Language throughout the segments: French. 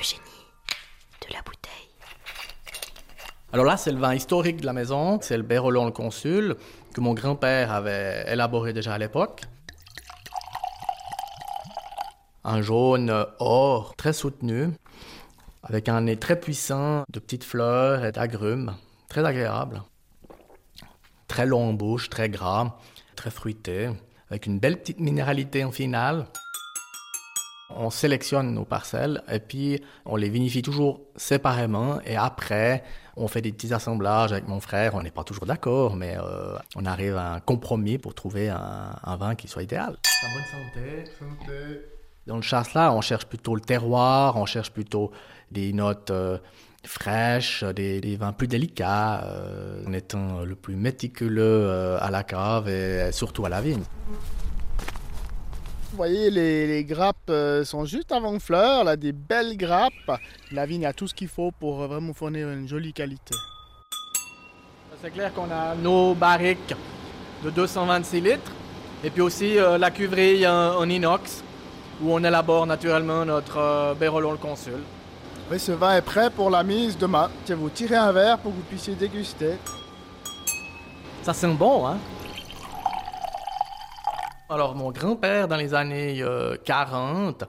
Le génie de la bouteille. Alors là, c'est le vin historique de la maison, c'est le Bérolon le Consul, que mon grand-père avait élaboré déjà à l'époque. Un jaune or très soutenu, avec un nez très puissant de petites fleurs et d'agrumes, très agréable. Très long en bouche, très gras, très fruité, avec une belle petite minéralité en finale. On sélectionne nos parcelles et puis on les vinifie toujours séparément et après on fait des petits assemblages avec mon frère. On n'est pas toujours d'accord, mais euh, on arrive à un compromis pour trouver un, un vin qui soit idéal. bonne santé. Dans le chasse-là, on cherche plutôt le terroir, on cherche plutôt des notes euh, fraîches, des, des, vins plus délicats, euh, en étant le plus méticuleux euh, à la cave et surtout à la vigne. Vous voyez, les, les grappes euh, sont juste avant fleur, là, des belles grappes. La vigne a tout ce qu'il faut pour euh, vraiment fournir une jolie qualité. C'est clair qu'on a nos barriques de 226 litres et puis aussi euh, la cuverie en, en, inox où on élabore naturellement notre euh, Bérolon le Consul. Oui, ce vin est prêt pour la mise demain. Tiens, vous tirez un verre pour que vous puissiez déguster. Ça sent bon, hein? Alors, mon grand-père, dans les années euh, 40,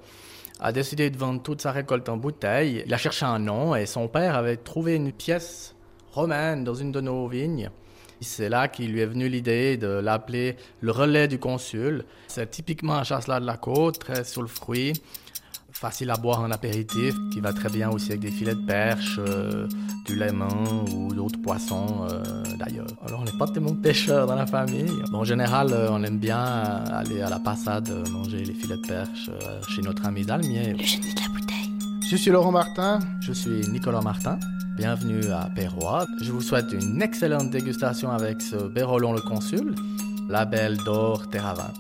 a décidé de vendre toute sa récolte en bouteille. Il a cherché un nom et son père avait trouvé une pièce romaine dans une de nos vignes. C'est là qu'il lui est venu l'idée de l'appeler le relais du consul. C'est typiquement un chasselas de la côte, très sur le fruit, facile à boire en apéritif, qui va très bien aussi avec des filets de perche, euh, du léman ou d'autres poissons euh, d'ailleurs. Alors on n'est pas tellement pêcheurs dans la famille. Bon, en général, euh, on aime bien aller à la passade manger les filets de perche chez notre ami Dalmier. Le génie de la bouteille. Je suis Laurent Martin. Je suis Nicolas Martin. Bienvenue à Perrois. Je vous souhaite une excellente dégustation avec ce Bérolon le Consul, label d'or Terravin.